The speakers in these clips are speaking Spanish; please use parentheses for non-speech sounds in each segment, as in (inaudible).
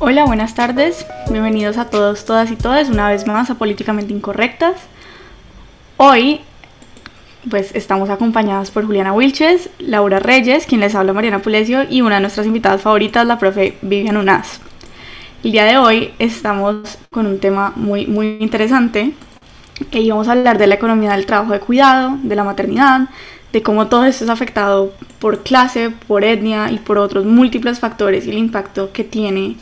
Hola, buenas tardes. Bienvenidos a todos, todas y todas una vez más a Políticamente Incorrectas. Hoy pues estamos acompañadas por Juliana Wilches, Laura Reyes, quien les habla Mariana Pulesio y una de nuestras invitadas favoritas, la profe Vivian Unaz. El día de hoy estamos con un tema muy, muy interesante y vamos a hablar de la economía del trabajo de cuidado, de la maternidad, de cómo todo esto es afectado por clase, por etnia y por otros múltiples factores y el impacto que tiene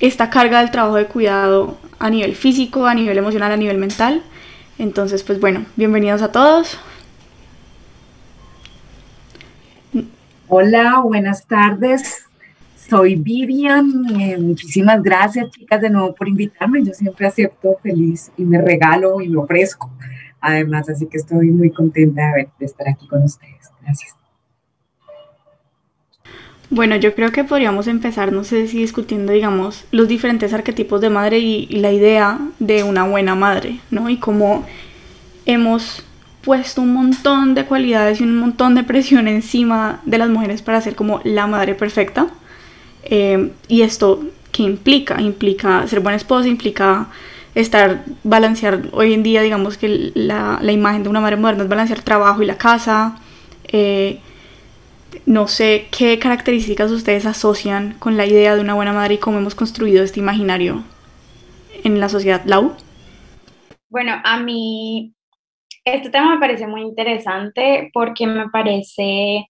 esta carga del trabajo de cuidado a nivel físico, a nivel emocional, a nivel mental. Entonces, pues bueno, bienvenidos a todos. Hola, buenas tardes. Soy Vivian. Eh, muchísimas gracias, chicas, de nuevo por invitarme. Yo siempre acepto feliz y me regalo y me ofrezco. Además, así que estoy muy contenta de, de estar aquí con ustedes. Gracias. Bueno, yo creo que podríamos empezar, no sé si discutiendo, digamos, los diferentes arquetipos de madre y, la idea de una buena madre, ¿no? Y cómo hemos puesto un montón de cualidades y un montón de presión encima de las mujeres para ser como la madre perfecta. Eh, y esto, ¿qué implica? Implica ser buena esposa, implica estar, balancear hoy en día, digamos que la, la imagen de una madre moderna es balancear trabajo y la casa. Eh, no sé qué características ustedes asocian con la idea de una buena madre y cómo hemos construido este imaginario en la sociedad. Lau. Bueno, a mí este tema me parece muy interesante porque me parece,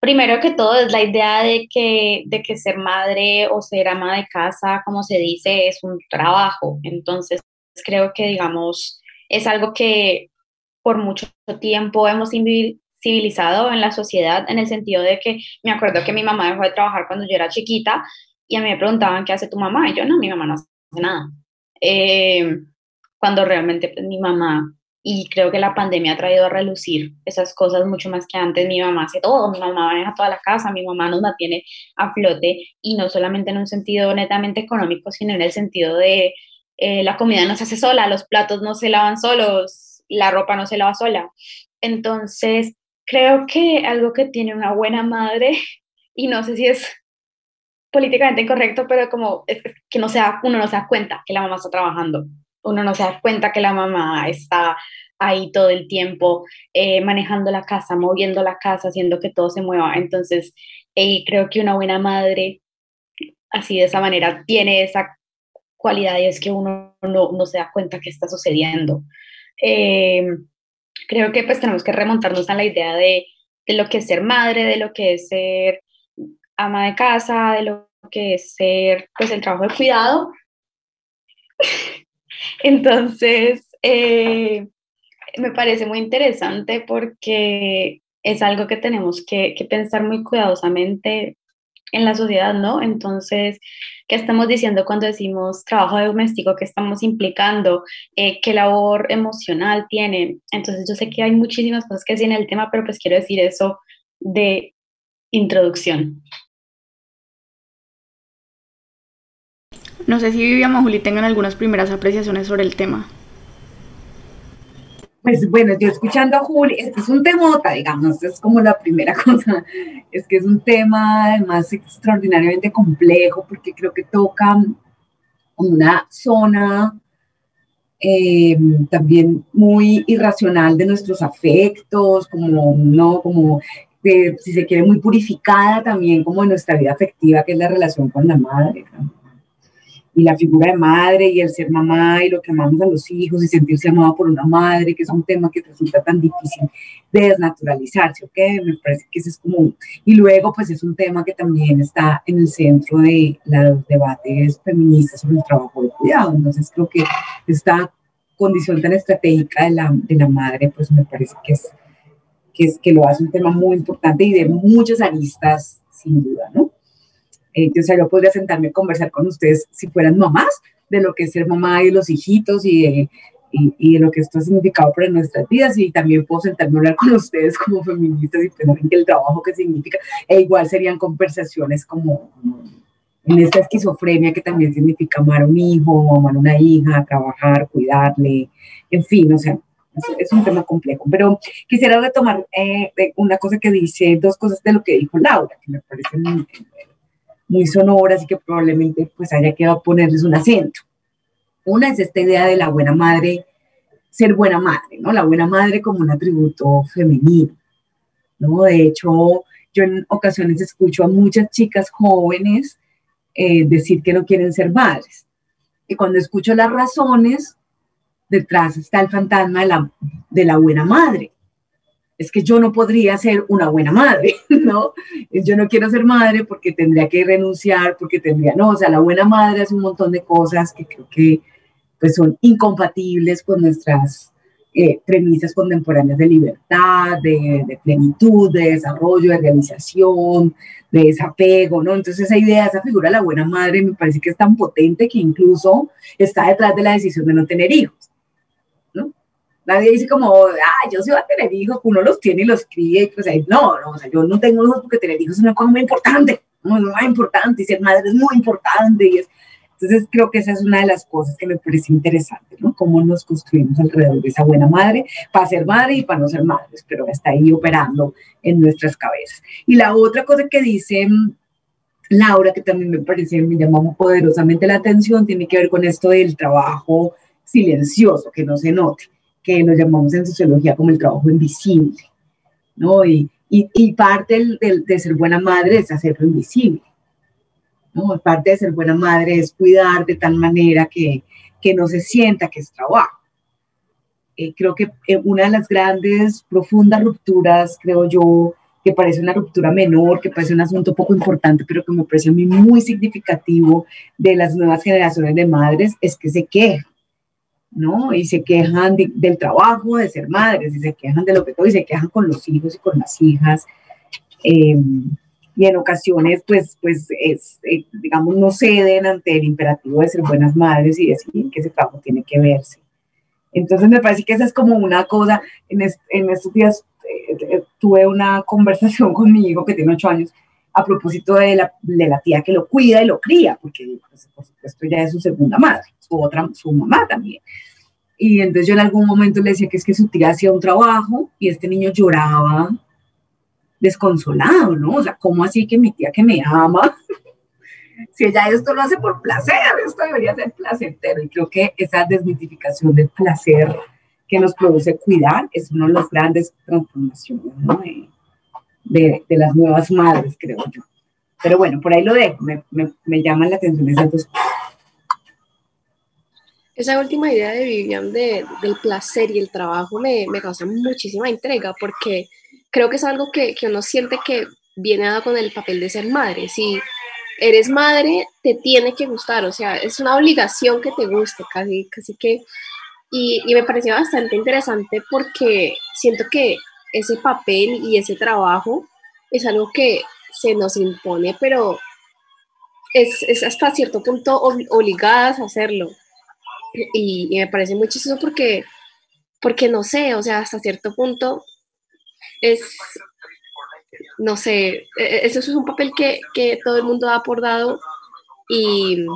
primero que todo, es la idea de que, de que ser madre o ser ama de casa, como se dice, es un trabajo. Entonces, creo que, digamos, es algo que por mucho tiempo hemos civilizado en la sociedad en el sentido de que me acuerdo que mi mamá dejó de trabajar cuando yo era chiquita y a mí me preguntaban qué hace tu mamá y yo no, mi mamá no hace nada. Eh, cuando realmente pues, mi mamá y creo que la pandemia ha traído a relucir esas cosas mucho más que antes. Mi mamá hace todo, mi mamá maneja toda la casa, mi mamá nos mantiene a flote y no solamente en un sentido netamente económico, sino en el sentido de eh, la comida no se hace sola, los platos no se lavan solos, la ropa no se lava sola. Entonces, creo que algo que tiene una buena madre, (laughs) y no sé si es políticamente incorrecto, pero como que no sea, uno no se da cuenta que la mamá está trabajando uno no se da cuenta que la mamá está ahí todo el tiempo eh, manejando la casa, moviendo la casa, haciendo que todo se mueva. Entonces, eh, creo que una buena madre, así de esa manera, tiene esa cualidad y es que uno no, se da cuenta que está sucediendo. Eh, creo que pues tenemos que remontarnos a la idea de, de lo que es ser madre, de lo que es ser ama de casa, de lo que es ser pues el trabajo de cuidado. (laughs) Entonces, eh, me parece muy interesante porque es algo que tenemos que, pensar muy cuidadosamente en la sociedad, ¿no? Entonces, ¿qué estamos diciendo cuando decimos trabajo doméstico? ¿Qué estamos implicando? Eh, ¿Qué labor emocional tiene? Entonces, yo sé que hay muchísimas cosas que decir en el tema, pero pues quiero decir eso de introducción. No sé si Vivian o Juli tengan algunas primeras apreciaciones sobre el tema. Pues bueno, yo escuchando a Juli, este es un temota, digamos, es como la primera (laughs) cosa, es que es un tema además extraordinariamente complejo porque creo que toca una zona eh, también muy irracional de nuestros afectos, como no, como si se quiere muy purificada también como de nuestra vida afectiva, que es la relación con la madre. ¿no? Y la figura de madre y el ser mamá y lo que amamos a los hijos y sentirse amado por una madre, que es un tema que resulta tan difícil de desnaturalizarse, ¿ok? Me parece que ese es como... Y luego, pues es un tema que también está en el centro de los debates feministas sobre el trabajo de cuidado. Entonces creo que esta condición tan estratégica de la, de la madre, pues me parece que es, que es que lo hace un tema muy importante y de muchas aristas, sin duda, ¿no? Eh, o sea, yo podría sentarme a conversar con ustedes si fueran mamás, de lo que es ser mamá y los hijitos y de, y, de lo que esto ha significado para nuestras vidas y también puedo sentarme a hablar con (laughs) ustedes como feministas y pensar en el trabajo que significa, e igual serían conversaciones como, en esta esquizofrenia que también significa amar a un hijo, amar a una hija, trabajar, cuidarle, en fin, o sea, es, un tema complejo. Pero quisiera retomar eh, una cosa que dice, dos cosas de lo que dijo Laura, que me parecen muy sonoras y que probablemente pues haya que ponerles un acento. Una es esta idea de la buena madre, ser buena madre, ¿no? La buena madre como un atributo femenino, ¿no? De hecho, yo en ocasiones escucho a muchas chicas jóvenes eh, decir que no quieren ser madres. Y cuando escucho las razones, detrás está el fantasma de la, de la buena madre. Es que yo no podría ser una buena madre, (laughs) ¿no? Yo no quiero ser madre porque tendría que renunciar, porque tendría, no, o sea, la buena madre hace un montón de cosas que creo que pues son incompatibles con nuestras eh, premisas contemporáneas de libertad, de, plenitud, de desarrollo, de realización, de desapego, ¿no? Entonces esa idea, esa figura de la buena madre me parece que es tan potente que incluso está detrás de la decisión de no tener hijos. Nadie dice como, ah, yo sí voy a tener hijos, uno los tiene y los cría, y pues no, no, o sea, yo no tengo hijos porque tener hijos es una cosa muy importante, muy, muy importante, y ser madre es muy importante, y es, entonces creo que esa es una de las cosas que me parece interesante, ¿no? Cómo nos construimos alrededor de esa buena madre para ser madre y para no ser madres, pero está ahí operando en nuestras cabezas. Y la otra cosa que dice mm, Laura, que también me parece, me llamó poderosamente la atención, tiene que ver con esto del trabajo silencioso, que no se note, que lo llamamos en sociología como el trabajo invisible, ¿no? Y, y, y parte del, de ser buena madre es hacerlo invisible ¿no? Parte de ser buena madre es cuidar de tal manera que, que no se sienta que es trabajo. Eh, creo que eh, una de las grandes, profundas rupturas, creo yo, que parece una ruptura menor, que parece un asunto poco importante, pero que me parece a mí muy significativo de las nuevas generaciones de madres, es que se quejan, ¿no? Y se quejan del trabajo, de ser madres, y se quejan de lo que todo, y se quejan con los hijos y con las hijas. Eh, y en ocasiones, pues, pues es, eh, digamos, no ceden ante el imperativo de ser buenas madres y decir que ese trabajo tiene que verse. Entonces me parece que esa es como una cosa, en, en estos días eh, eh, tuve una conversación (laughs) con mi hijo que tiene ocho años a propósito de la, de la tía que lo cuida y lo cría, porque pues, por supuesto ya es su segunda madre, su otra, su mamá también. Y entonces yo en algún momento le decía que es que su tía hacía un trabajo y este niño lloraba desconsolado, ¿no? O sea, ¿cómo así que mi tía que me ama? (laughs) si ella esto lo hace por placer, esto debería ser placentero. Y creo que esa desmitificación del placer que nos produce cuidar es una de las grandes transformaciones de, de, las nuevas madres, creo yo. Pero bueno, por ahí lo dejo, me, me, me llaman la atención esas dos cosas. Esa última idea de Vivian de, del placer y el trabajo me, me causa muchísima entrega porque creo que es algo que, que uno siente que viene dado con el papel de ser madre. Si eres madre, te tiene que gustar, o sea, es una obligación que te guste, casi, casi que... Y, y me pareció bastante interesante porque siento que ese papel y ese trabajo es algo que se nos impone, pero es, es hasta cierto punto obligadas a hacerlo. Y, y, me parece muy chistoso porque, porque no sé, o sea, hasta cierto punto es, no sé, e, eso es un papel que, que todo el mundo ha abordado y,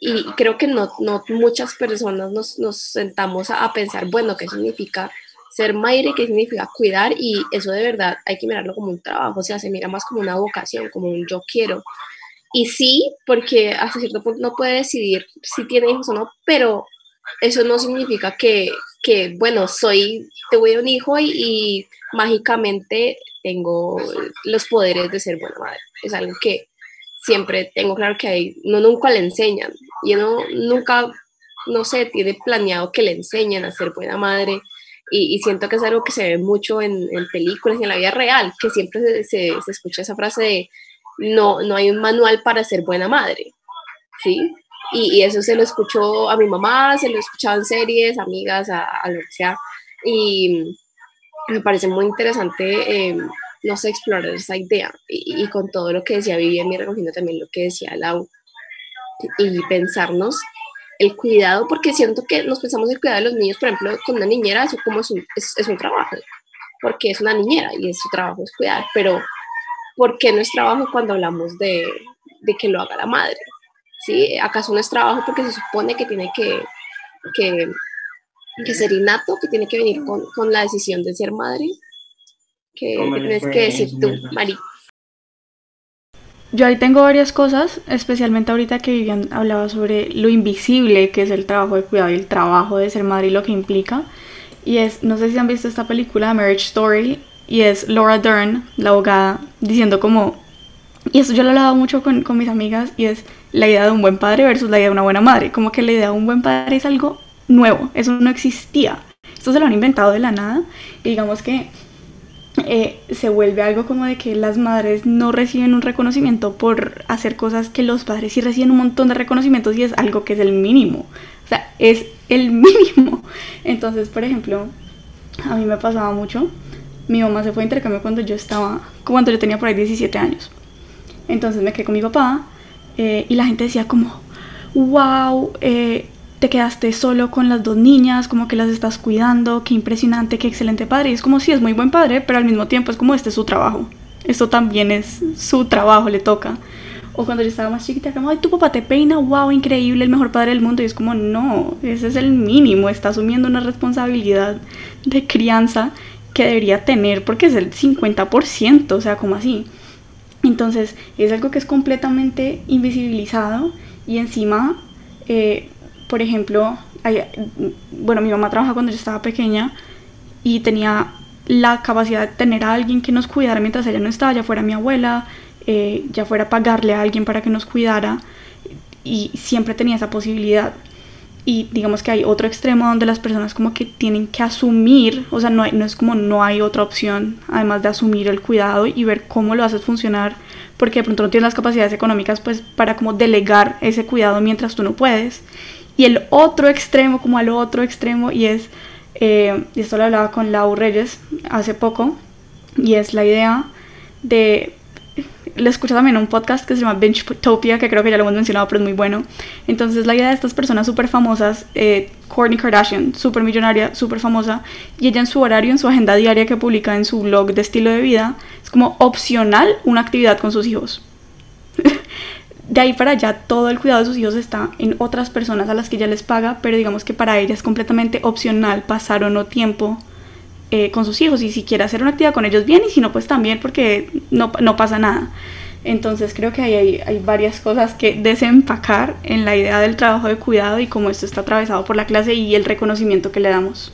y creo que no, no muchas personas nos, nos sentamos a, pensar, bueno, ¿qué significa ser madre? ¿Qué significa cuidar? Y eso de verdad hay que mirarlo como un trabajo, o sea, se mira más como una vocación, como un yo quiero. Y sí, porque hasta cierto punto no puede decidir si tiene hijos o no, pero eso no significa que, que bueno, soy, te voy a un hijo y, mágicamente tengo los poderes de ser buena madre. Es algo que siempre tengo claro que hay, no nunca le enseñan y uno nunca, no sé, tiene planeado que le enseñen a ser buena madre. Y, siento que es algo que se ve mucho en, películas y en la vida real, que siempre se, se, se, escucha esa frase de no, no hay un manual para ser buena madre, ¿sí? Y, eso se lo escuchó a mi mamá, se lo escuchaba en series, amigas, a, lo que sea. Y me parece muy interesante, eh, no sé, explorar esa idea. Y, con todo lo que decía Vivian, y recogiendo también lo que decía Lau, y pensarnos el cuidado, porque siento que nos pensamos el cuidado de los niños, por ejemplo, con una niñera, eso como es un, es, un trabajo, porque es una niñera y su trabajo es cuidar, pero ¿por qué no es trabajo cuando hablamos de, de que lo haga la madre? ¿sí? ¿Acaso no es trabajo porque se supone que tiene que, que, ser innato, que tiene que venir con, la decisión de ser madre? ¿Qué, tienes que decir tú, Mari? yo ahí tengo varias cosas, especialmente ahorita que Vivian hablaba sobre lo invisible que es el trabajo de cuidado y el trabajo de ser madre y lo que implica. Y es, no sé si han visto esta película, Marriage Story, y es Laura Dern, la abogada, diciendo como, y eso yo lo he hablado mucho con, con mis amigas, y es la idea de un buen padre versus la idea de una buena madre. Como que la idea de un buen padre es algo nuevo, eso no existía. Esto se lo han inventado de la nada, y digamos que eh, se vuelve algo como de que las madres no reciben un reconocimiento por hacer cosas que los padres sí reciben un montón de reconocimientos y es algo que es el mínimo. O sea, es el (laughs) mínimo. Entonces, por ejemplo, a mí me pasaba mucho. Mi mamá se fue a intercambio cuando yo estaba, cuando yo tenía por ahí 17 años. Entonces me quedé con mi papá eh, y la gente decía como, wow, eh, te quedaste solo con las dos niñas, como que las estás cuidando, qué impresionante, qué excelente padre. Y es como si es muy buen padre, pero al mismo tiempo es como este es su trabajo. Esto también es su trabajo, le toca. O cuando yo estaba más chiquita, como, ay, tu papá te peina, wow, increíble, el mejor padre del mundo. Y es como, no, ese es el mínimo, está asumiendo una responsabilidad de crianza que debería tener porque es el 50%, o sea, como así. Entonces, es algo que es completamente invisibilizado y encima eh, por ejemplo, bueno, mi mamá trabaja cuando yo estaba pequeña y tenía la capacidad de tener a alguien que nos cuidara mientras ella no estaba, ya fuera mi abuela, eh, ya fuera pagarle a alguien para que nos cuidara y siempre tenía esa posibilidad. Y digamos que hay otro extremo donde las personas como que tienen que asumir, o sea, no, no es como no hay otra opción, además de asumir el cuidado y ver cómo lo haces funcionar, porque de pronto no tienes las capacidades económicas pues para como delegar ese cuidado mientras tú no puedes. Y el otro extremo, como al otro extremo, y es, eh, y esto lo hablaba con Lau Reyes hace poco, y es la idea de le escucho también un podcast que se llama Benchtopia, que creo que ya lo hemos mencionado, pero es muy bueno. Entonces, la idea de estas personas súper famosas, eh, Kourtney Kardashian, súper millonaria, súper famosa, y ella en su horario, en su agenda diaria que publica en su blog de estilo de vida, es como opcional una actividad con sus hijos (laughs) de ahí para allá todo el cuidado de sus hijos está en otras personas a las que ella les paga, pero digamos que para ella es completamente opcional pasar o no tiempo eh, con sus hijos y si quiere hacer una actividad con ellos bien y si no pues también porque no, no pasa nada. Entonces creo que hay, hay, varias cosas que desempacar en la idea del trabajo de cuidado y cómo esto está atravesado por la clase y el reconocimiento que le damos.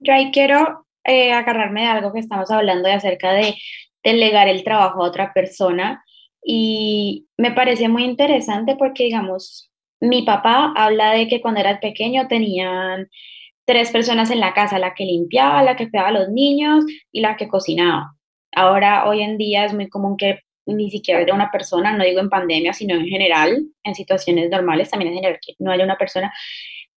Yo ahí quiero eh, agarrarme de algo que estamos hablando de acerca de delegar el trabajo a otra persona y me parece muy interesante porque, digamos, mi papá habla de que cuando era pequeño tenían tres personas en la casa, la que limpiaba, la que cuidaba a los niños y la que cocinaba. Ahora, hoy en día es muy común que ni siquiera haya una persona, no digo en pandemia, sino en general, en situaciones normales, también en general que no haya una persona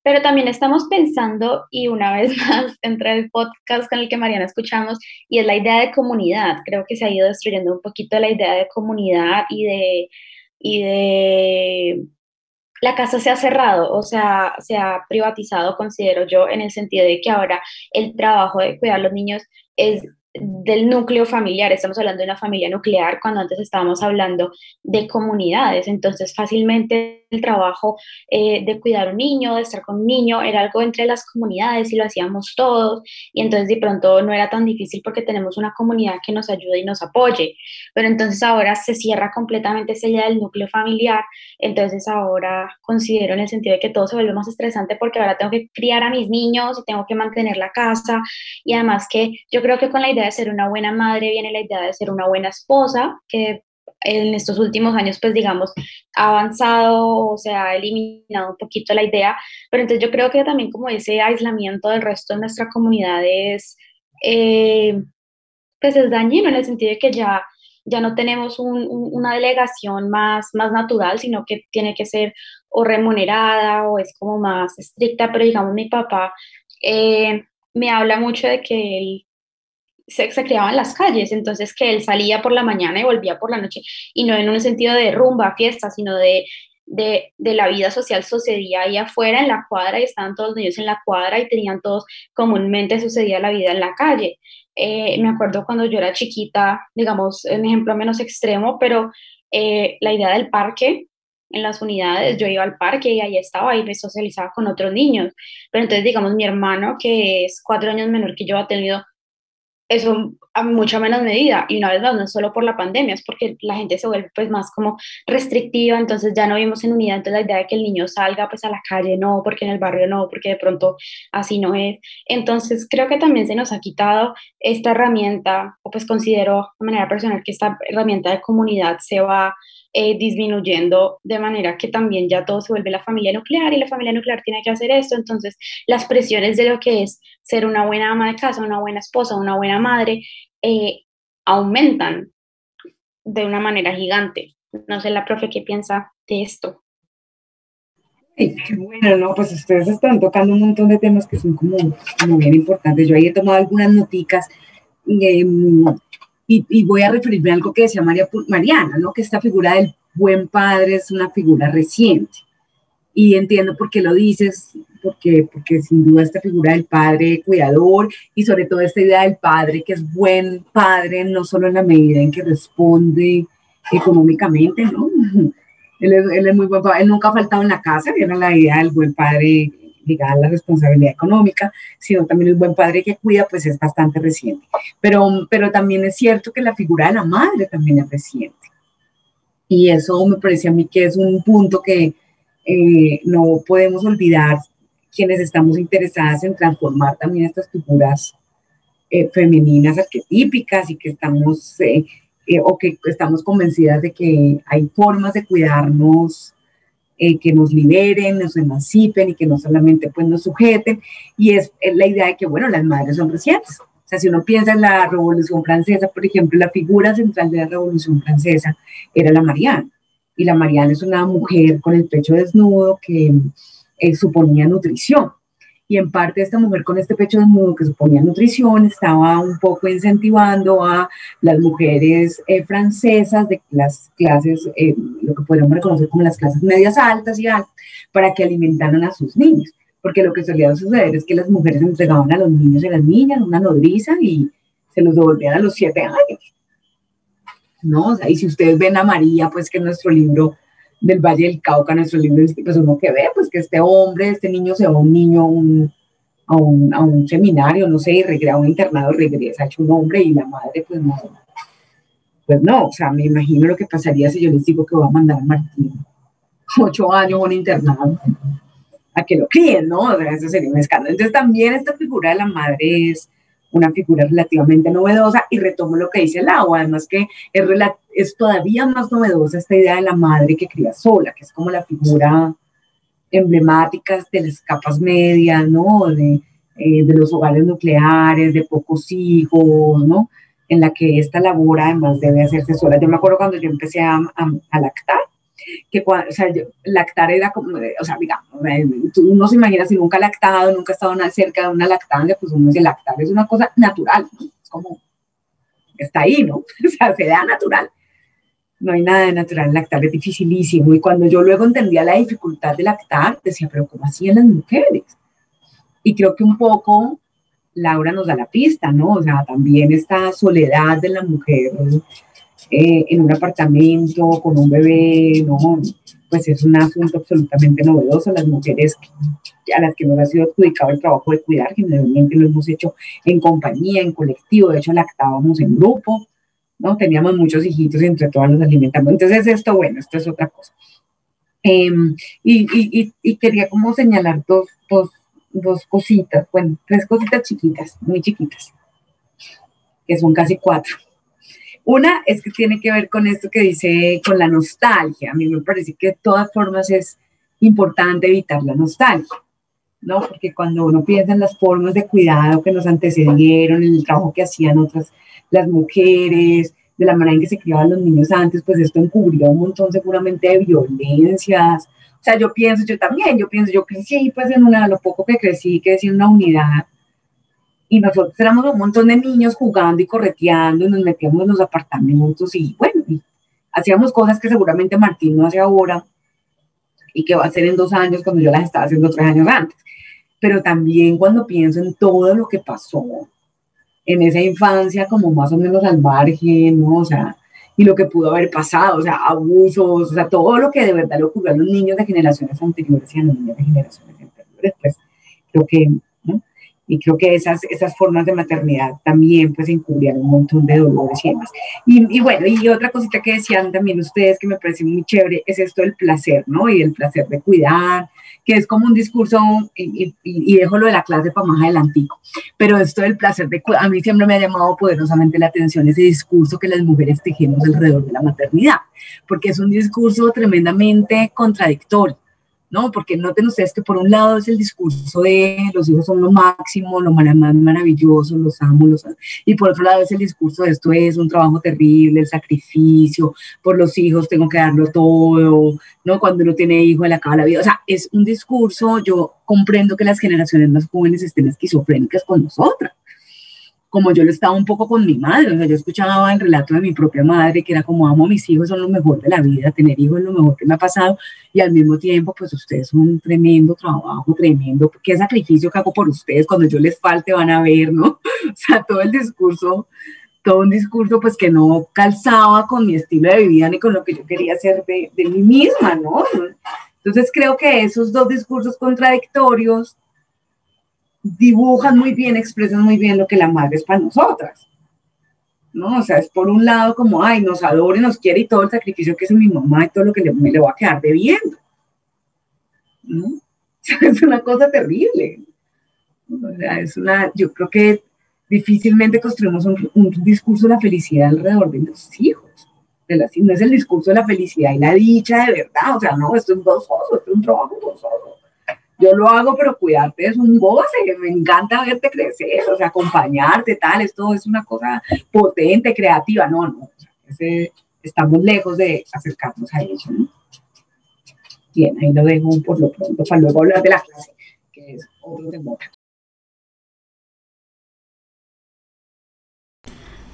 pero también estamos pensando, y una vez (laughs) más, entre el podcast con el que Mariana escuchamos, y es la idea de comunidad. Creo que se ha ido destruyendo un poquito la idea de comunidad y de, y de la casa se ha cerrado, o sea, se ha privatizado, considero yo, en el sentido de que ahora el trabajo de cuidar a los niños es del núcleo familiar, estamos hablando de una familia nuclear cuando antes estábamos hablando de comunidades, entonces fácilmente el trabajo eh, de cuidar un niño, de estar con un niño, era algo entre las comunidades y lo hacíamos todos y entonces de pronto no era tan difícil porque tenemos una comunidad que nos ayude y nos apoye, pero entonces ahora se cierra completamente esa idea del núcleo familiar, entonces ahora considero en el sentido de que todo se vuelve más estresante porque ahora tengo que criar a mis niños y tengo que mantener la casa y además que yo creo que con la idea de ser una buena madre viene la idea de ser una buena esposa, que en estos últimos años, pues digamos, ha avanzado o se ha eliminado un poquito la idea, pero entonces yo creo que también como ese aislamiento del resto de nuestra comunidad es, eh, pues es dañino en el sentido de que ya, ya no tenemos una delegación más, más natural, sino que tiene que ser o remunerada o es como más estricta, pero digamos mi papá eh, me habla mucho de que él se, se criaba en las calles, entonces que él salía por la mañana y volvía por la noche, y no en un sentido de rumba, fiesta, sino de, de, de, la vida social sucedía ahí afuera en la cuadra y estaban todos los niños en la cuadra y tenían todos, comúnmente sucedía la vida en la calle. Eh, me acuerdo cuando yo era chiquita, digamos, un ejemplo menos extremo, pero eh, la idea del parque en las unidades, yo iba al parque y ahí estaba y me socializaba con otros niños. Pero entonces, digamos, mi hermano, que es cuatro años menor que yo, ha tenido eso a mucha menos medida. Y una vez más, no es solo por la pandemia, es porque la gente se vuelve pues más como restrictiva, entonces ya no vivimos en unidad, entonces la idea de que el niño salga pues a la calle, no, porque en el barrio no, porque de pronto así no es. Entonces creo que también se nos ha quitado esta herramienta, o pues considero de manera personal que esta herramienta de comunidad se va eh, disminuyendo de manera que también ya todo se vuelve la familia nuclear y la familia nuclear tiene que hacer esto, entonces las presiones de lo que es ser una buena ama de casa, una buena esposa, una buena madre, eh, aumentan de una manera gigante. No sé la profe qué piensa de esto. bueno, no, pues ustedes están tocando un montón de temas que son como, como bien importantes. Yo ahí he tomado algunas noticas. Em, y, voy a referirme a algo que decía María, Mariana, ¿no? que esta figura del buen padre es una figura reciente. Y entiendo por qué lo dices, porque, porque sin duda esta figura del padre cuidador y sobre todo esta idea del padre que es buen padre, no solo en la medida en que responde económicamente, ¿no? (laughs) Él es, él es muy buen padre, él nunca ha faltado en la casa, era la idea del buen padre ligada a la responsabilidad económica, sino también el buen padre que cuida, pues es bastante reciente. Pero, pero también es cierto que la figura de la madre también es reciente. Y eso me parece a mí que es un punto que eh, no podemos olvidar quienes estamos interesadas en transformar también estas figuras eh, femeninas arquetípicas y que estamos, eh, o que estamos convencidas de que hay formas de cuidarnos eh, que nos liberen, nos emancipen y que no solamente pues nos sujeten. Y es, la idea de que, bueno, las madres son recientes. O sea, si uno piensa en la Revolución Francesa, por ejemplo, la figura central de la Revolución Francesa era la Mariana. Y la Mariana es una mujer con el pecho desnudo que eh, suponía nutrición y en parte esta mujer con este pecho desnudo que suponía nutrición estaba un poco incentivando a las mujeres eh, francesas de las clases, eh, lo que podríamos reconocer como las clases medias altas y altas, para que alimentaran a sus niños. Porque lo que solía suceder es que las mujeres entregaban a los niños y a las niñas una nodriza y se los devolvían a los siete años. ¿No? O sea, y si ustedes ven a María, pues que nuestro libro del Valle del Cauca, nuestro libro, pues uno que ve, pues que este hombre, este niño se va un niño a, un, a, un, seminario, no sé, y regresa a un internado, regresa hecho un hombre y la madre, pues no, pues no, o sea, me imagino lo que pasaría si yo les digo que voy a mandar a Martín ocho años a un internado a que lo críen, ¿no? O sea, eso sería un escándalo. Entonces también esta figura de la madre es una figura relativamente novedosa y retomo lo que dice el agua, además que es, es todavía más novedosa esta idea de la madre que cría sola, que es como la figura emblemática de las capas medias, ¿no? De, eh, de los hogares nucleares, de pocos hijos, ¿no? En la que esta labor además debe hacerse sola. Yo me acuerdo cuando yo empecé a lactar, que o sea, lactar era como, o sea, digamos, uno se imagina si nunca ha lactado, nunca ha estado cerca de una lactancia, pues uno dice lactar es una cosa natural, es como, está ahí, ¿no? (laughs) O sea, se da natural. No hay nada de natural lactar, es dificilísimo. Y cuando yo luego entendía la dificultad de lactar, decía, pero ¿cómo hacían las mujeres? Y creo que un poco Laura nos da la pista, ¿no? O sea, también esta soledad de la mujer eh, en un apartamento con un bebé, no, pues es un asunto absolutamente novedoso. Las mujeres a las que nos ha sido adjudicado el trabajo de cuidar, generalmente lo hemos hecho en compañía, en colectivo, de hecho lactábamos en grupo, ¿no? Teníamos muchos hijitos y entre todas los alimentamos. Entonces esto, bueno, esto es otra cosa. Em, y, y, quería como señalar dos, dos, dos cositas, bueno, tres cositas chiquitas, muy chiquitas, que son casi cuatro. Una es que tiene que ver con esto que dice, con la nostalgia. A mí me parece que de todas formas es importante evitar la nostalgia, ¿no? Porque cuando uno piensa en las formas de cuidado que nos antecedieron, en el trabajo que hacían otras, las mujeres, de la manera en que se criaban los niños antes, pues esto encubrió un montón seguramente de violencias. O sea, yo pienso, yo también, yo pienso, yo crecí pues en una, lo poco que crecí, que es en una unidad y nosotros éramos un montón de niños jugando y correteando y nos metíamos en los apartamentos y bueno, hacíamos cosas que seguramente Martín no hace ahora y que va a hacer en dos años cuando yo las estaba haciendo tres años antes. Pero también cuando pienso en todo lo que pasó en esa infancia como más o menos al margen, ¿no? O sea, y lo que pudo haber pasado, o sea, abusos, o sea, todo lo que de verdad le ocurrió a los niños de generaciones anteriores y a los niños de generaciones anteriores, pues creo que Y creo que esas, esas formas de maternidad también pues encubrían un montón de dolores y demás. Y, y, bueno, y otra cosita que decían también ustedes que me parece muy chévere es esto del placer, ¿no? Y el placer de cuidar, que es como un discurso, y, y, dejo lo de la clase para más adelantico, pero esto del placer de a mí siempre me ha llamado poderosamente la atención ese discurso que las mujeres tejemos alrededor de la maternidad, porque es un discurso tremendamente contradictorio. ¿No? Porque noten ustedes que por un lado es el discurso de los hijos son lo máximo, lo maravilloso, los amo, los amo. y por otro lado es el discurso de esto es un trabajo terrible, el sacrificio, por los hijos tengo que darlo todo, ¿no? Cuando uno tiene hijo, le acaba la vida. O sea, es un discurso, yo comprendo que las generaciones más jóvenes estén esquizofrénicas con nosotras, como yo lo estaba un poco con mi madre, o sea, yo escuchaba el relato de mi propia madre, que era como, amo a mis hijos, son lo mejor de la vida, tener hijos es lo mejor que me ha pasado, y al mismo tiempo, pues ustedes son un tremendo trabajo, tremendo, qué sacrificio que hago por ustedes, cuando yo les falte van a ver, ¿no? (laughs) O sea, todo el discurso, todo un discurso pues que no calzaba con mi estilo de vida ni con lo que yo quería hacer de, de mí misma, ¿no? Entonces creo que esos dos discursos contradictorios dibujan muy bien, expresan muy bien lo que la madre es para nosotras. ¿no? O sea, es por un lado como, ay, nos adora, nos quiere y todo el sacrificio que es mi mamá y todo lo que le, me le va a quedar debiendo. ¿no? (laughs) Es una cosa terrible. O sea, es una, yo creo que difícilmente construimos un, un discurso de la felicidad alrededor de los hijos. De la, no es el discurso de la felicidad y la dicha de verdad, o sea, no, esto es gozoso, esto es un trabajo gozoso yo lo hago, pero cuidarte es un goce, me encanta verte crecer, o sea, acompañarte, tal, esto es una cosa potente, creativa, no, no, estamos lejos de acercarnos a eso, ¿no? Bien, ahí lo dejo por lo pronto para luego hablar de la clase, que es otro tema.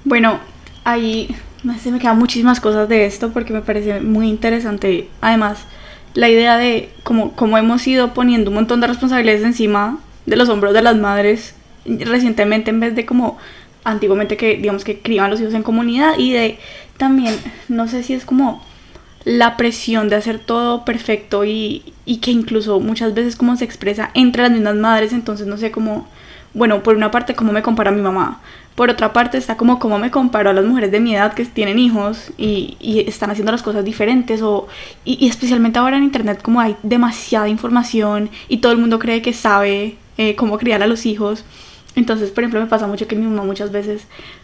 Bueno, ahí se me quedan muchísimas cosas de esto porque me parece muy interesante. Además, la idea de cómo, cómo hemos ido poniendo un montón de responsabilidades encima de los hombros de las madres recientemente en vez de como antiguamente que digamos que criaban los hijos en comunidad y de también no sé si es como la presión de hacer todo perfecto y, y que incluso muchas veces como se expresa entre las mismas madres entonces no sé cómo bueno por una parte cómo me compara mi mamá por otra parte está como cómo me comparo a las mujeres de mi edad que tienen hijos y, y están haciendo las cosas diferentes o y, especialmente ahora en internet como hay demasiada información y todo el mundo cree que sabe eh, cómo criar a los hijos. Entonces, por ejemplo, me pasa mucho que mi mamá muchas veces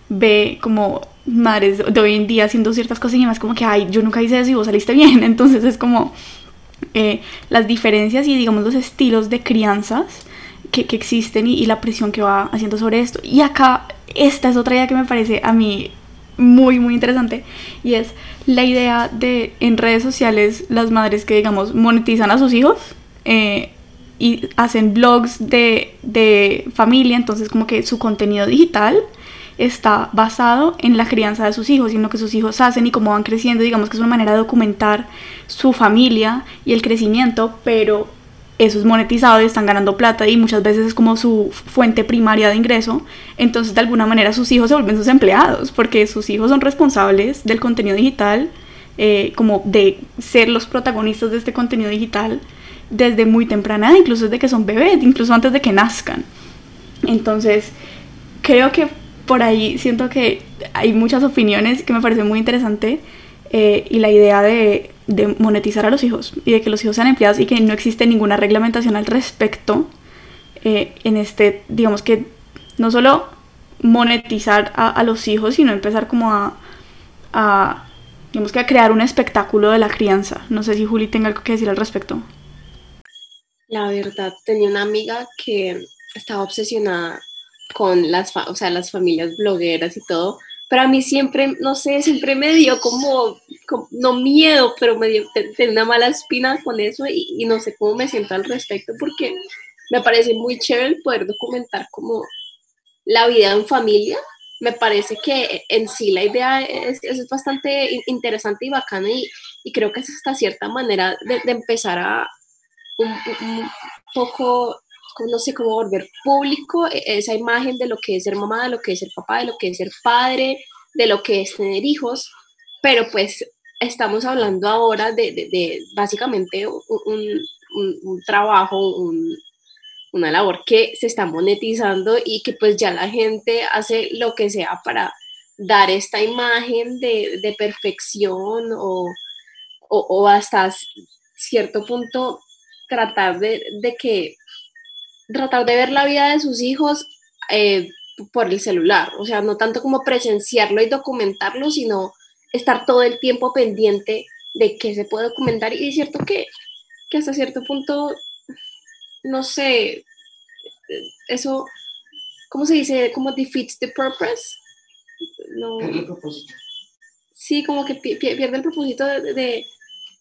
ve como madres de hoy en día haciendo ciertas cosas y más como que, ay, yo nunca hice eso y vos saliste bien. (laughs) Entonces es como eh, las diferencias y digamos los estilos de crianzas que, que existen y, y, la presión que va haciendo sobre esto. Y acá esta es otra idea que me parece a mí muy, muy interesante y es la idea de en redes sociales las madres que, digamos, monetizan a sus hijos eh, y hacen blogs de, de familia, entonces como que su contenido digital está basado en la crianza de sus hijos y en lo que sus hijos hacen y cómo van creciendo, digamos que es una manera de documentar su familia y el crecimiento, pero eso es monetizado y están ganando plata y muchas veces es como su fuente primaria de ingreso, entonces de alguna manera sus hijos se vuelven sus empleados, porque sus hijos son responsables del contenido digital, eh, como de ser los protagonistas de este contenido digital desde muy temprana edad, incluso desde que son bebés, incluso antes de que nazcan. Entonces, creo que por ahí siento que hay muchas opiniones que me parecen muy interesante eh, y la idea de de monetizar a los hijos y de que los hijos sean empleados y que no existe ninguna reglamentación al respecto eh, en este, digamos que no solo monetizar a, los hijos, sino empezar como a, digamos que a crear un espectáculo de la crianza. No sé si Juli tenga algo que decir al respecto. La verdad, tenía una amiga que estaba obsesionada con las, o sea, las familias blogueras y todo, pero a mí siempre, no sé, siempre me dio como, no miedo, pero me dio una mala espina con eso y, no sé cómo me siento al respecto porque me parece muy chévere poder documentar como la vida en familia. Me parece que en sí la idea es, bastante interesante y bacana y, creo que es hasta cierta manera de, empezar a un poco no sé cómo volver público e-, esa imagen de lo que es ser mamá, de lo que es ser papá, de lo que es ser padre, de lo que es tener hijos, pero pues estamos hablando ahora de, de, básicamente un, un, trabajo, una labor que se está monetizando y que pues ya la gente hace lo que sea para dar esta imagen de, perfección o, o, hasta cierto punto tratar de, que tratar de ver la vida de sus hijos eh, por el celular, o sea, no tanto como presenciarlo y documentarlo, sino estar todo el tiempo pendiente de qué se puede documentar y es cierto que, que hasta cierto punto, no sé, eso, ¿cómo se dice? Como defeats the purpose. No. Pierde el propósito. Sí, como que pierde el propósito de,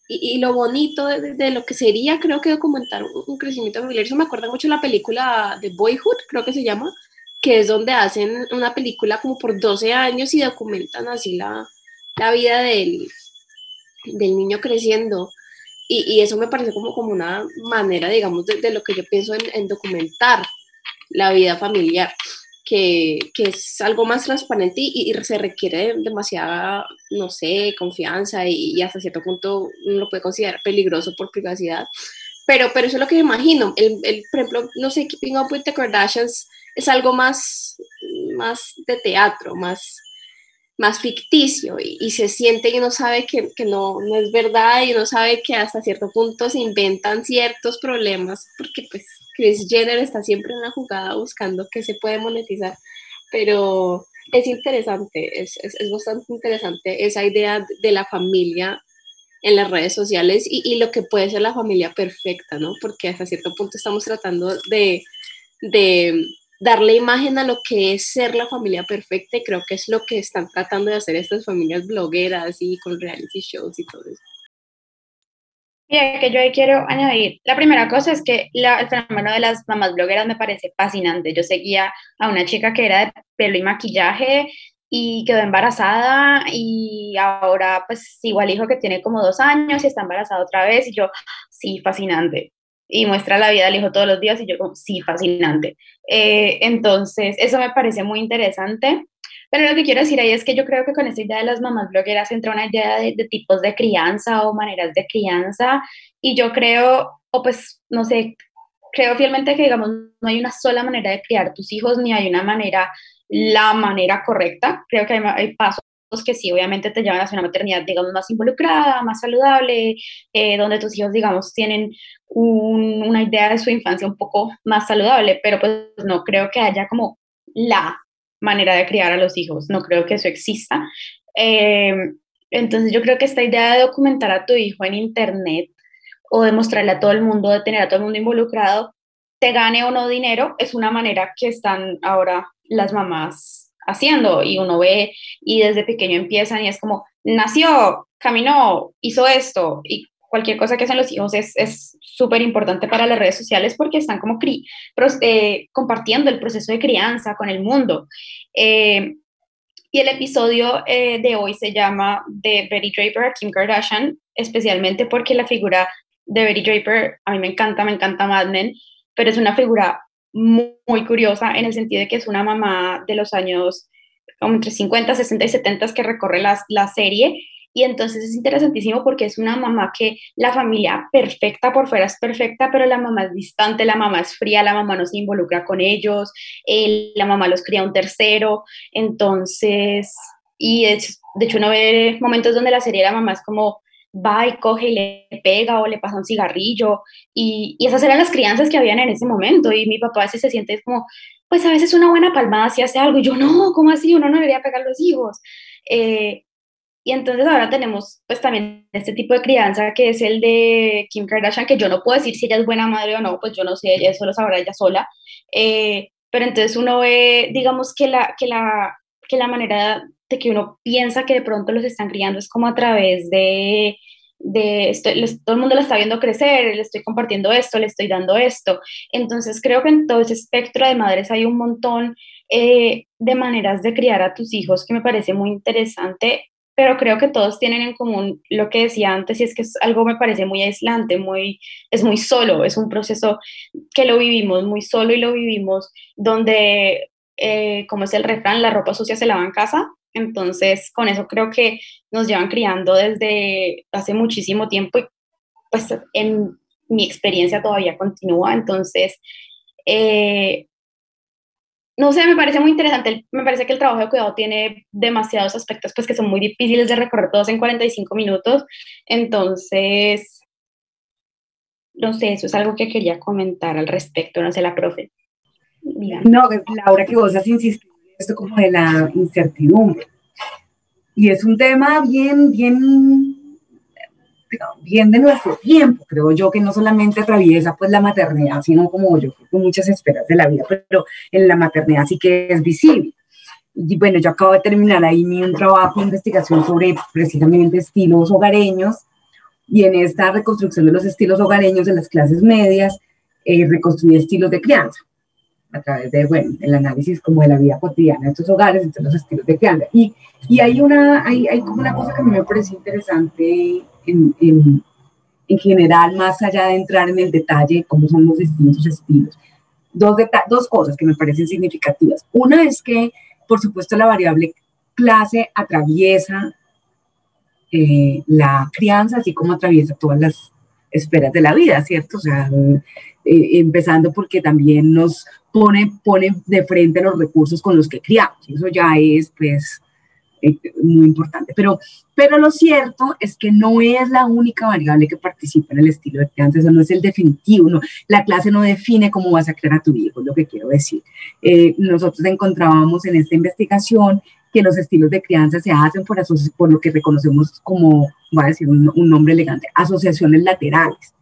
y, lo bonito de, lo que sería, creo que documentar un, crecimiento familiar. Eso me acuerda mucho la película de Boyhood, creo que se llama, que es donde hacen una película como por 12 años y documentan así la, la vida del, del niño creciendo. Y, y, eso me parece como, como una manera, digamos, de, lo que yo pienso en, documentar la vida familiar, que, que es algo más transparente y, se requiere demasiada, no sé, confianza y, hasta cierto punto uno lo puede considerar peligroso por privacidad. Pero, pero eso es lo que me imagino. El, el, por ejemplo, no sé, Keeping Up with the Kardashians es algo más, más de teatro, más más ficticio y, se siente y uno sabe que, no, no, es verdad y uno sabe que hasta cierto punto se inventan ciertos problemas porque pues Chris Jenner está siempre en la jugada buscando que se puede monetizar, pero es interesante, es, es, bastante interesante esa idea de la familia en las redes sociales y, y, lo que puede ser la familia perfecta, ¿no? Porque hasta cierto punto estamos tratando de, de darle imagen a lo que es ser la familia perfecta y creo que es lo que están tratando de hacer estas familias blogueras y con reality shows y todo eso. Y que yo ahí quiero añadir, la primera cosa es que la, el fenómeno de las mamás blogueras me parece fascinante. Yo seguía a una chica que era de pelo y maquillaje y quedó embarazada y ahora pues igual hijo que tiene como dos años y está embarazada otra vez y yo, sí, fascinante y muestra la vida del hijo todos los días y yo como, sí, fascinante. Eh, entonces, eso me parece muy interesante. Pero lo que quiero decir ahí es que yo creo que con esta idea de las mamás blogueras entra una idea de, de tipos de crianza o maneras de crianza y yo creo, o pues, no sé, creo fielmente que, digamos, no hay una sola manera de criar tus hijos ni hay una manera, la manera correcta. Creo que hay, hay pasos que sí, obviamente te llevan hacia una maternidad, digamos, más involucrada, más saludable, eh, donde tus hijos, digamos, tienen una idea de su infancia un poco más saludable, pero pues no creo que haya como la manera de criar a los hijos, no creo que eso exista. Eh, entonces yo creo que esta idea de documentar a tu hijo en internet o de mostrarle a todo el mundo, de tener a todo el mundo involucrado, te gane o no dinero, es una manera que están ahora las mamás haciendo y uno ve y desde pequeño empiezan y es como, nació, caminó, hizo esto y cualquier cosa que hacen los hijos es súper importante para las redes sociales porque están como cri eh, compartiendo el proceso de crianza con el mundo. Eh, y el episodio eh, de hoy se llama de Betty Draper a Kim Kardashian, especialmente porque la figura de Betty Draper, a mí me encanta, me encanta Mad Men, pero es una figura muy, curiosa en el sentido de que es una mamá de los años como entre 50, 60 y 70 que recorre la, la serie y entonces es interesantísimo porque es una mamá que la familia perfecta por fuera es perfecta, pero la mamá es distante, la mamá es fría, la mamá no se involucra con ellos, la mamá los cría un tercero, entonces, y es, de hecho uno ve momentos donde la serie la mamá es como va y coge y le pega o le pasa un cigarrillo. Y, esas eran las crianzas que habían en ese momento. Y mi papá a veces se siente como, pues a veces una buena palmada si hace algo. Y yo, no, ¿cómo así? Uno no debería pegar los hijos. Eh, y entonces ahora tenemos pues también este tipo de crianza que es el de Kim Kardashian, que yo no puedo decir si ella es buena madre o no, pues yo no sé, ella eso lo sabrá ella sola. Eh, pero entonces uno ve, digamos que la, que la, que la manera de que uno piensa que de pronto los están criando es como a través de, de todo el mundo lo está viendo crecer, le estoy compartiendo esto, le estoy dando esto. Entonces creo que en todo ese espectro de madres hay un montón eh, de maneras de criar a tus hijos que me parece muy interesante, pero creo que todos tienen en común lo que decía antes y es que es algo me parece muy aislante, muy, es muy solo, es un proceso que lo vivimos muy solo y lo vivimos donde, eh, como es el refrán, la ropa sucia se lava en casa, entonces, con eso creo que nos llevan criando desde hace muchísimo tiempo y pues en mi experiencia todavía continúa. Entonces, Eh, no sé, me parece muy interesante, me parece que el trabajo de cuidado tiene demasiados aspectos pues que son muy difíciles de recorrer todos en 45 minutos, entonces, no sé, eso es algo que quería comentar al respecto, no sé, la profe. No, Laura, que vos has insistido en esto como de la incertidumbre. Y es un tema bien, bien bien de nuestro tiempo, creo yo, que no solamente atraviesa pues la maternidad, sino como yo con muchas esperas de la vida, pero en la maternidad sí que es visible. Y bueno, yo acabo de terminar ahí mi un trabajo de investigación sobre precisamente estilos hogareños y en esta reconstrucción de los estilos hogareños de las clases medias, eh, reconstruí estilos de crianza a través de, bueno, el análisis como de la vida cotidiana de estos hogares, entre los estilos de crianza. Y, y hay, una, hay, hay como una cosa que a mí me parece interesante en, en, en, general, más allá de entrar en el detalle de cómo son los distintos estilos. Dos, dos cosas que me parecen significativas. Una es que, por supuesto, la variable clase atraviesa eh, la crianza, así como atraviesa todas las esferas de la vida, ¿cierto? O sea, eh, empezando porque también nos pone, pone de frente los recursos con los que criamos. Eso ya es, pues, muy importante. Pero, pero lo cierto es que no es la única variable que participa en el estilo de crianza, eso no es el definitivo, no, la clase no define cómo vas a crear a tu hijo, es lo que quiero decir. Eh, nosotros encontrábamos en esta investigación que los estilos de crianza se hacen por, por lo que reconocemos como, voy a decir un, un nombre elegante, asociaciones laterales.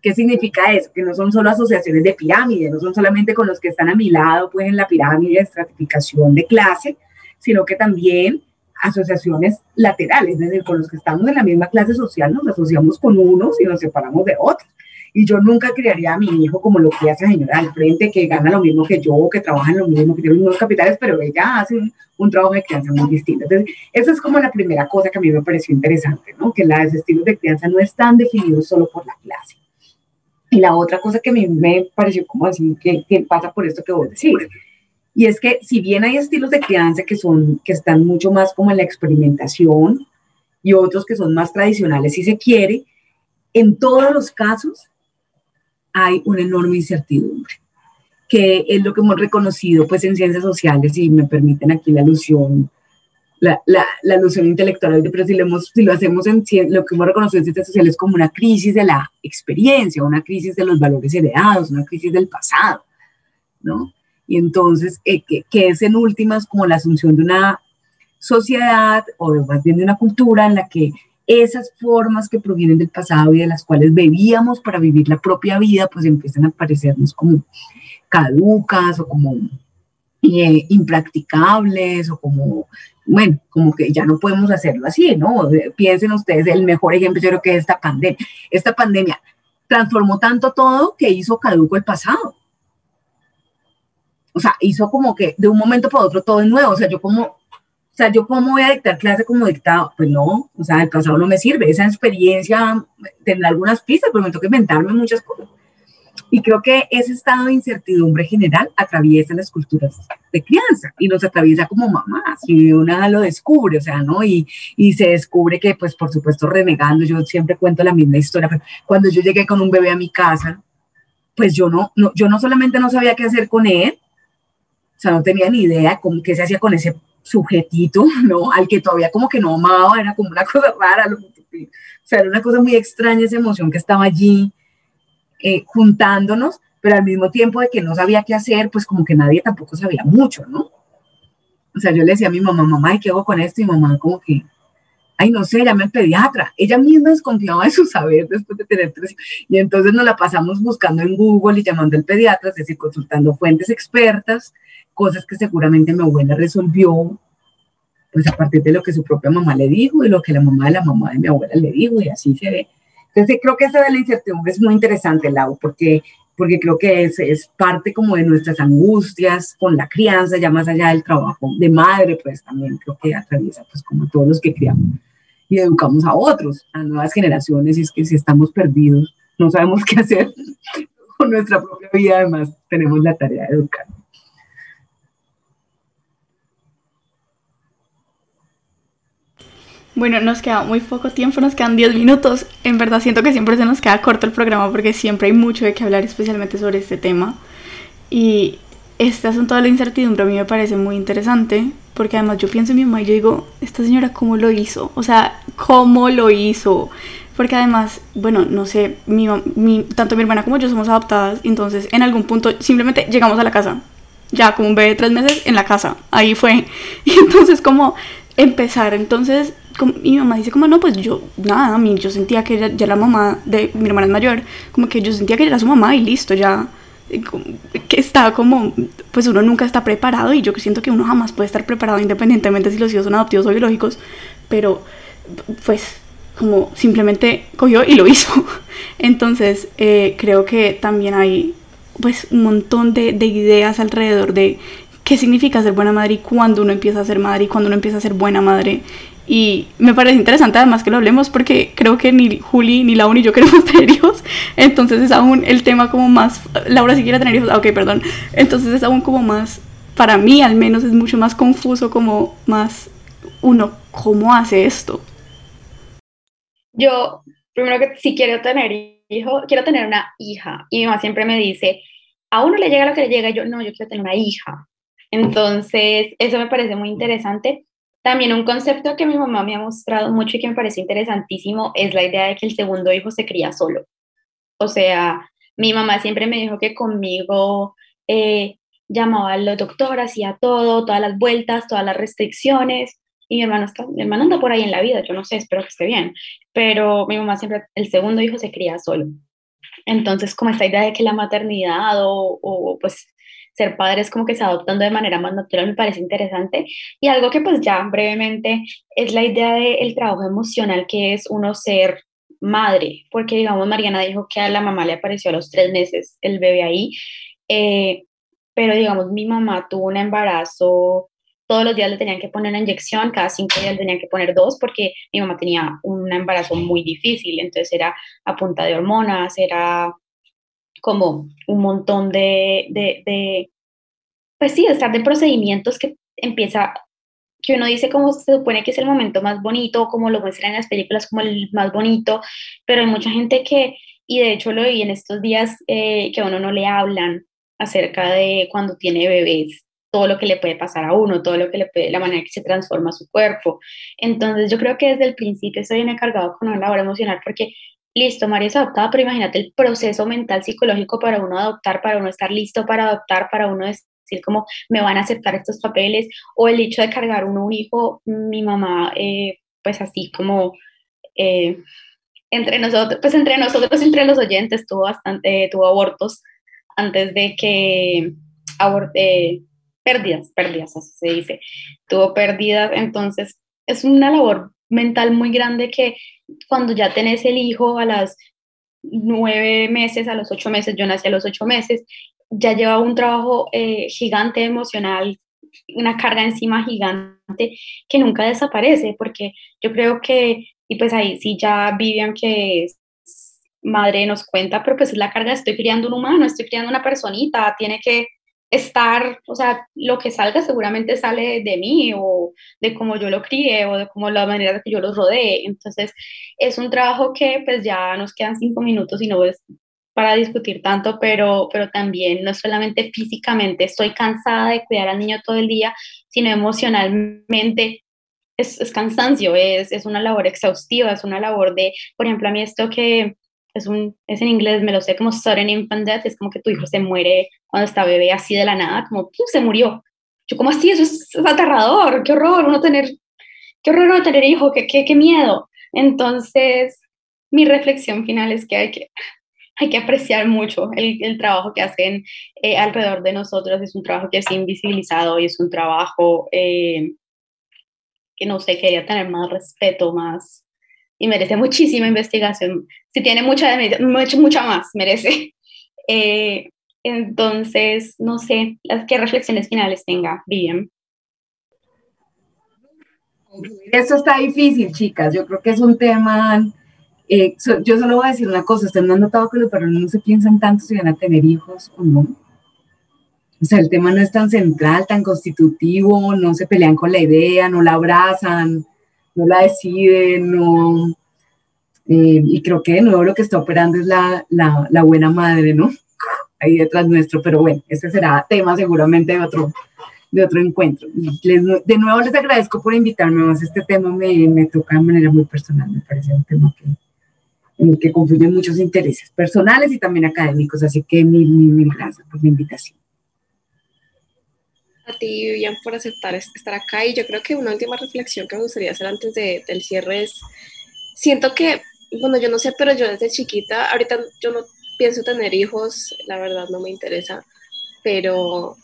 ¿Qué significa eso? Que no son solo asociaciones de pirámide, no son solamente con los que están a mi lado, pues en la pirámide de estratificación de clase, sino que también asociaciones laterales, es decir, con los que estamos en la misma clase social nos asociamos con unos y nos separamos de otros. Y yo nunca criaría a mi hijo como lo que hace la señora al frente, que gana lo mismo que yo, que trabaja en lo mismo, que tiene los mismos capitales, pero ella hace un, trabajo de crianza muy distinto. Entonces, esa es como la primera cosa que a mí me pareció interesante, ¿no? Que los estilos de crianza no están definidos solo por la clase. Y la otra cosa que a mí me pareció como así, que, que pasa por esto que vos decís, y es que si bien hay estilos de crianza que, son, que están mucho más como en la experimentación y otros que son más tradicionales si se quiere, en todos los casos hay una enorme incertidumbre, que es lo que hemos reconocido pues en ciencias sociales, y me permiten aquí la alusión, la, la, la alusión intelectual, pero si lo, hemos, si lo hacemos en lo que hemos reconocido en ciencias sociales como una crisis de la experiencia, una crisis de los valores heredados, una crisis del pasado, ¿no? Y entonces, eh, que, es en últimas como la asunción de una sociedad o más bien de una cultura en la que esas formas que provienen del pasado y de las cuales bebíamos para vivir la propia vida, pues empiezan a parecernos como caducas o como eh, impracticables o como, bueno, como que ya no podemos hacerlo así, ¿no? Piensen ustedes, el mejor ejemplo yo creo que es esta pandemia. Esta pandemia transformó tanto todo que hizo caduco el pasado o sea, hizo como que de un momento para otro todo es nuevo, o sea, yo como, o sea, yo cómo voy a dictar clase como dictado, pues no, o sea, el pasado no me sirve, esa experiencia tendrá algunas pistas, pero me toca inventarme muchas cosas. Y creo que ese estado de incertidumbre general atraviesa las culturas de crianza y nos atraviesa como mamás y una lo descubre, o sea, ¿no? Y, y se descubre que, pues, por supuesto, renegando, yo siempre cuento la misma historia, pero cuando yo llegué con un bebé a mi casa, pues yo no, no, yo no solamente no sabía qué hacer con él, o sea, no tenía ni idea cómo, qué se hacía con ese sujetito, (laughs) ¿no? Al que todavía como que no amaba, era como una (laughs) cosa rara, o sea, era una cosa muy extraña esa emoción que estaba allí eh, juntándonos, pero al mismo tiempo de que no sabía qué hacer, pues como que nadie tampoco sabía mucho, ¿no? O sea, yo le decía a mi mamá, mamá, ¿qué hago con esto? Y mamá como que, ay, no sé, llame al pediatra. Ella misma desconfiaba de su saber después de tener tres. Y entonces nos la pasamos buscando en Google y llamando al pediatra, es decir, consultando fuentes expertas cosas que seguramente mi abuela resolvió, pues a partir de lo que su propia mamá le dijo y lo que la mamá de la mamá de mi abuela le dijo, y así se ve. Entonces creo que esa de la incertidumbre es muy interesante, Lau, porque, porque creo que es, es parte como de nuestras angustias con la crianza, ya más allá del trabajo de madre, pues también creo que atraviesa pues como todos los que criamos y educamos a otros, a nuevas generaciones, y es que si estamos perdidos, no sabemos (laughs) qué hacer con nuestra propia vida, además tenemos la tarea de educar. Bueno, nos queda muy poco tiempo, nos quedan 10 minutos. En verdad siento que siempre se nos queda corto el programa porque siempre hay mucho de qué hablar, especialmente sobre este tema. Y este asunto de la incertidumbre a mí me parece muy interesante, porque además yo pienso en mi mamá y yo digo, esta señora cómo lo hizo, o sea, cómo lo hizo, porque además, bueno, no sé, mi, mi, tanto mi hermana como yo somos adoptadas, entonces en algún punto simplemente llegamos a la casa, ya como un bebé de tres meses en la casa, ahí fue, (laughs) y entonces como empezar, entonces mi mamá dice como no, pues yo, nada, a mí yo sentía que ya la mamá de mi hermana es mayor, como que yo sentía que era su mamá y listo, ya que está como, pues uno nunca está preparado y yo siento que uno jamás puede estar preparado independientemente si los hijos son adoptivos o biológicos, pero pues como simplemente cogió y lo hizo. (laughs) Entonces eh, creo que también hay pues un montón de, de ideas alrededor de qué significa ser buena madre y cuándo uno empieza a ser madre y cuándo uno empieza a ser buena madre y me parece interesante además que lo hablemos porque creo que ni Juli ni Laura ni yo queremos (laughs) tener hijos. Entonces es aún el tema como más... Laura si quiere tener hijos, ah, ok, perdón. Entonces es aún como más, para mí al menos es mucho más confuso, como más uno, ¿cómo hace esto? Yo, primero que si quiero tener hijo, quiero tener una hija. Y mi mamá siempre me dice, a uno le llega lo que le llega, yo no, yo quiero tener una hija. Entonces, eso me parece muy interesante también un concepto que mi mamá me ha mostrado mucho y que me parece interesantísimo es la idea de que el segundo hijo se cría solo. O sea, mi mamá siempre me dijo que conmigo eh, llamaba al doctor, hacía todo, todas las vueltas, todas las restricciones. Y mi hermano, está, mi hermano anda por ahí en la vida, yo no sé, espero que esté bien. Pero mi mamá siempre, el segundo hijo se cría solo. Entonces, como esta idea de que la maternidad o, o pues ser padres como que se adoptando de manera más natural me parece interesante. Y algo que pues ya brevemente es la idea del trabajo emocional que es uno ser madre, porque digamos Mariana dijo que a la mamá le apareció a los tres meses el bebé ahí, eh, pero digamos mi mamá tuvo un embarazo, todos los días le tenían que poner una inyección, cada cinco días le tenían que poner dos porque mi mamá tenía un embarazo muy difícil, entonces era a punta de hormonas, era como un montón de, de, de pues sí, estar de procedimientos que empieza, que uno dice como se supone que es el momento más bonito, como lo muestran en las películas como el más bonito, pero hay mucha gente que, y de hecho lo vi en estos días, eh, que a uno no le hablan acerca de cuando tiene bebés, todo lo que le puede pasar a uno, todo lo que le puede, la manera que se transforma su cuerpo. Entonces yo creo que desde el principio estoy bien cargado con una labor emocional porque listo, María es adoptada, pero imagínate el proceso mental psicológico para uno adoptar, para uno estar listo para adoptar, para uno decir como me van a aceptar estos papeles, o el hecho de cargar uno un hijo, mi mamá, eh, pues así como eh, entre nosotros, pues entre nosotros, entre los oyentes, tuvo bastante, tuvo abortos antes de que aborte, pérdidas, pérdidas, así se dice, tuvo pérdidas, entonces es una labor mental muy grande que cuando ya tenés el hijo a las nueve meses, a los ocho meses, yo nací a los ocho meses, ya lleva un trabajo eh, gigante emocional, una carga encima gigante que nunca desaparece, porque yo creo que, y pues ahí sí ya Vivian, que es madre, nos cuenta, pero pues es la carga, estoy criando un humano, estoy criando una personita, tiene que estar, o sea, lo que salga seguramente sale de mí o de cómo yo lo crié o de cómo la manera que yo los rodeé. Entonces, es un trabajo que pues ya nos quedan cinco minutos y no es para discutir tanto, pero, pero también no solamente físicamente estoy cansada de cuidar al niño todo el día, sino emocionalmente es, es cansancio, es, es una labor exhaustiva, es una labor de, por ejemplo, a mí esto que es, un, es en inglés, me lo sé como sudden infant death, es como que tu hijo se muere cuando está bebé así de la nada, como se murió. Yo como así, eso es, aterrador, qué horror uno tener, qué horror uno tener hijo, qué, qué, qué miedo. Entonces, mi reflexión final es que hay que, hay que apreciar mucho el, el trabajo que hacen eh, alrededor de nosotros, es un trabajo que es invisibilizado y es un trabajo eh, que no sé, quería tener más respeto, más, y merece muchísima investigación. Si tiene mucha, mucha, mucha más, merece. (laughs) Eh, entonces, no sé, las qué reflexiones finales tenga Vivian. Esto está difícil, chicas. Yo creo que es un tema. Eh, yo solo voy a decir una cosa: ustedes no han notado que los varones no se piensan tanto si van a tener hijos o no. O sea, el tema no es tan central, tan constitutivo, no se pelean con la idea, no la abrazan, no la deciden, no. Eh, y creo que de nuevo lo que está operando es la, la, la buena madre, ¿no? (laughs) ahí detrás nuestro, pero bueno, ese será tema seguramente de otro, de otro encuentro. de nuevo les agradezco por invitarme, este tema me, me toca de manera muy personal, me parece un tema que, en el que confluyen muchos intereses personales y también académicos, así que mil, mil, mil gracias por la invitación. A ti, Vivian, por aceptar estar acá y yo creo que una última reflexión que me gustaría hacer antes de, del cierre es, siento que, bueno, yo no sé, pero yo desde chiquita, ahorita yo no pienso tener hijos, la verdad no me interesa, pero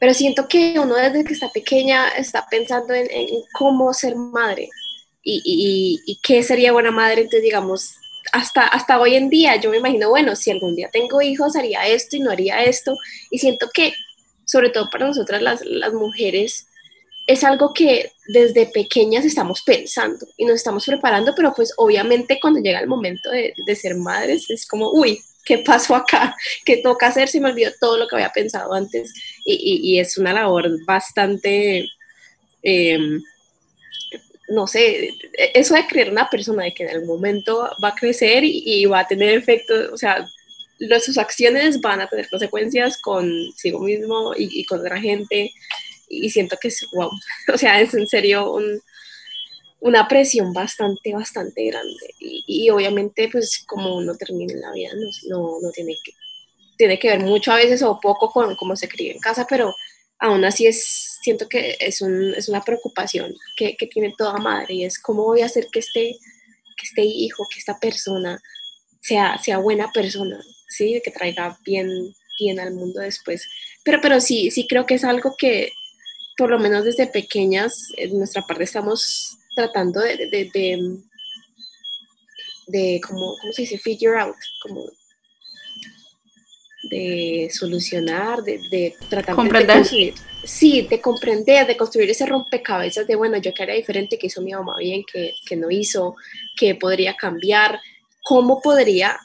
pero siento que uno desde que está pequeña está pensando en, cómo ser madre y, y, y, qué sería buena madre. Entonces, digamos, hasta, hasta hoy en día yo me imagino, bueno, si algún día tengo hijos haría esto y no haría esto. Y siento que, sobre todo para nosotras las, las mujeres, es algo que desde pequeñas estamos pensando y nos estamos preparando, pero pues obviamente cuando llega el momento de, de ser madres es como, uy, ¿qué pasó acá? (laughs) ¿Qué toca hacer? Se me olvidó todo lo que había pensado antes y, y, es una labor bastante, em, no sé, eso de creer una persona de que en algún momento va a crecer y, va a tener efecto, o sea, sus acciones van a tener consecuencias consigo mismo y, y con otra gente. Y siento que es wow, (laughs) o sea, es en serio un, una presión bastante, bastante grande. Y, obviamente, pues como uno termina en la vida, no, no, tiene, que, tiene que ver mucho a veces o poco con cómo se cría en casa, pero aún así es, siento que es, un, es una preocupación que, que, tiene toda madre. Y es cómo voy a hacer que este, que este hijo, que esta persona sea, sea buena persona, ¿sí? que traiga bien, bien al mundo después. Pero, pero sí, sí creo que es algo que por lo menos desde pequeñas, en nuestra parte estamos tratando de, de, de, de como, ¿cómo se dice? Figure out, como de solucionar, de, de tratar de construir. Sí, de comprender, de construir ese rompecabezas de, bueno, yo qué haría diferente, que hizo mi mamá bien, que, que no hizo, que podría cambiar, cómo podría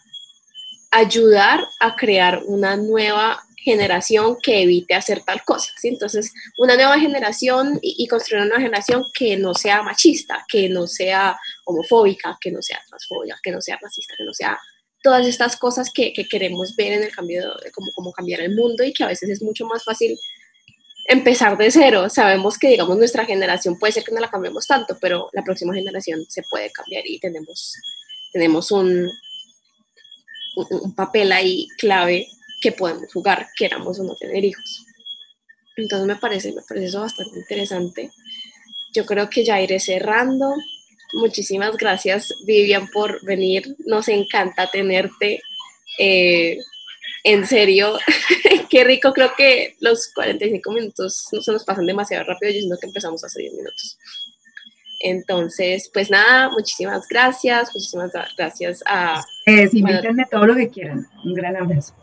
ayudar a crear una nueva generación que evite hacer tal cosa. ¿sí? Entonces, una nueva generación y, construir una nueva generación que no sea machista, que no sea homofóbica, que no sea transfóbica, que no sea racista, que no sea todas estas cosas que, que queremos ver en el cambio, de, como, como cambiar el mundo y que a veces es mucho más fácil empezar de cero. Sabemos que, digamos, nuestra generación puede ser que no la cambiemos tanto, pero la próxima generación se puede cambiar y tenemos, tenemos un, un papel ahí clave que podemos jugar, queramos o no tener hijos. Entonces me parece, me parece eso bastante interesante. Yo creo que ya iré cerrando. Muchísimas gracias, Vivian, por venir. Nos encanta tenerte. Eh, en serio, (laughs) qué rico. Creo que los 45 minutos no se nos pasan demasiado rápido. Yo siento que empezamos hace 10 minutos. Entonces, pues nada, muchísimas gracias. Muchísimas gracias a. Eh, invítenme todo lo que quieran. Un gran abrazo.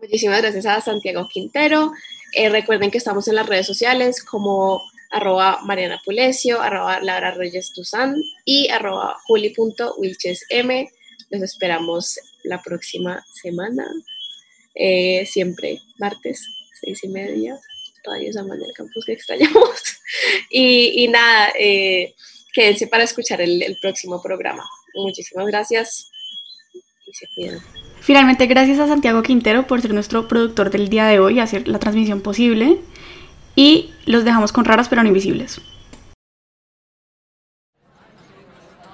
Muchísimas gracias a Santiago Quintero. Eh, recuerden que estamos en las redes sociales como arroba Mariana Pulesio, arroba Laura Reyes Tuzán y arroba juli.wilchesm. Los esperamos la próxima semana, eh, siempre martes, seis y media, Radio San del Campus que extrañamos. (laughs) y, nada, eh, quédense para escuchar el, el próximo programa. Muchísimas gracias y se cuidan. Finalmente, gracias a Santiago Quintero por ser nuestro productor del día de hoy y hacer la transmisión posible. Y los dejamos con raras pero no invisibles.